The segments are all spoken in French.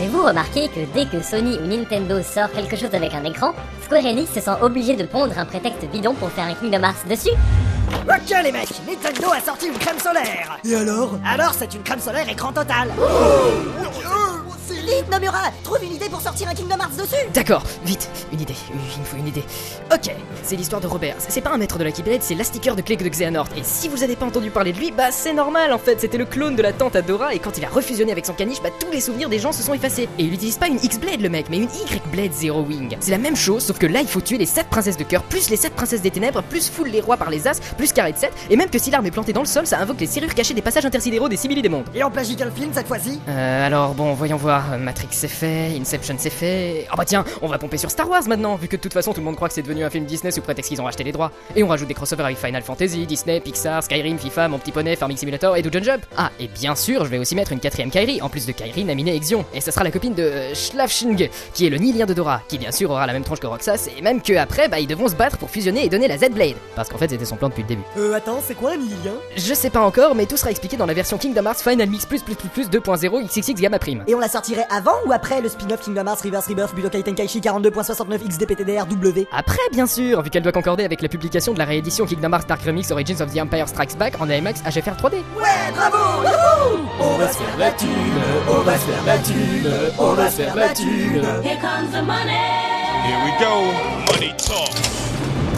Avez-vous remarqué que dès que Sony ou Nintendo sort quelque chose avec un écran, Square Enix se sent obligé de pondre un prétexte bidon pour faire un Kingdom Hearts dessus Ok les mecs, Nintendo a sorti une crème solaire. Et alors? Alors c'est une crème solaire écran total Vite, Nomura Trouve une idée pour sortir un Kingdom Hearts dessus D'accord, vite, une idée, il me faut une idée. Ok, c'est l'histoire de Robert. C'est pas un maître de la Keyblade, c'est l'astiqueur de clé de Xehanort. Et si vous avez pas entendu parler de lui, bah c'est normal en fait, c'était le clone de la tante Adora et quand il a refusionné avec son caniche, bah tous les souvenirs des gens se sont effacés. Et il utilise pas une X-Blade le mec, mais une Y-Blade Zero Wing. C'est la même chose, sauf que là il faut tuer les 7 princesses de cœur, plus les 7 princesses des ténèbres, plus foule les rois par les as, plus carré de 7, et même que si l'arme est plantée dans le sol, ça invoque les serrures cachées des passages intersidéraux des simili des mondes. Et on plagie quel film cette fois-ci? Euh, alors bon, voyons voir. Matrix c'est fait, Inception c'est fait. Ah bah tiens, on va pomper sur Star Wars maintenant, vu que de toute façon tout le monde croit que c'est devenu un film Disney sous prétexte qu'ils ont racheté les droits. Et on rajoute des crossovers avec Final Fantasy, Disney, Pixar, Skyrim, FIFA, Mon Petit Poney, Farming Simulator et Dungeon Jump. Ah, et bien sûr, je vais aussi mettre une quatrième Kairi, en plus de Kairi, Namine et Exion. Et ça sera la copine de euh, Schlafshing, qui est le Nilien de Dora, qui bien sûr aura la même tronche que Roxas, et même que après, bah ils devront se battre pour fusionner et donner la Z-Blade. Parce qu'en fait c'était son plan depuis le début. Euh, attends, c'est quoi un lilien Je sais pas encore, mais tout sera expliqué dans la version Kingdom Hearts Final Mix plus plus plus plus 2.0 XXX Gamma Prime. Et on la sortirait avant ou après le spin-off Kingdom Hearts Reverse Rebirth Budokai Tenkaichi 42.69 XDPTDR W Après, bien sûr, vu qu'elle doit concorder avec la publication de la réédition Kingdom Hearts Dark Remix Origins of the Empire Strikes Back en AMX HFR 3D. Ouais, bravo On va se faire la thune, on va se faire la thune, on va se faire la thune. Here comes the money. Here we go. Money talk.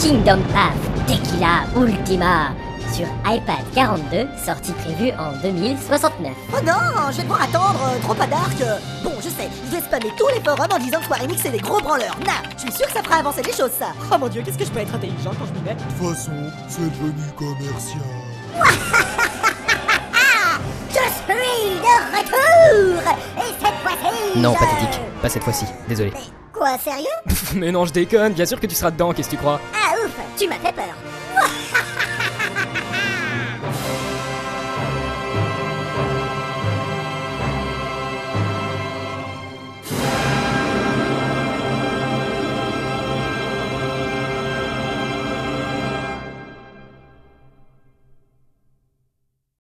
Kingdom Path Tequila Ultima sur iPad 42, sortie prévue en 2069. Oh non, je vais devoir attendre, euh, trop pas dark euh. Bon, je sais, je vais spammer tous les forums en disant que Square Enix c'est des gros branleurs. Nah, je suis sûr que ça fera avancer les choses ça. Oh mon dieu, qu'est-ce que je peux être intelligent quand je m'y mets? De toute façon, c'est devenu commercial. Je suis de retour Et cette fois-ci Non, je- pathétique, pas cette fois-ci, désolé. Quoi, sérieux? Mais non, je déconne, bien sûr que tu seras dedans, qu'est-ce que tu crois? Ah ouf, tu m'as fait peur.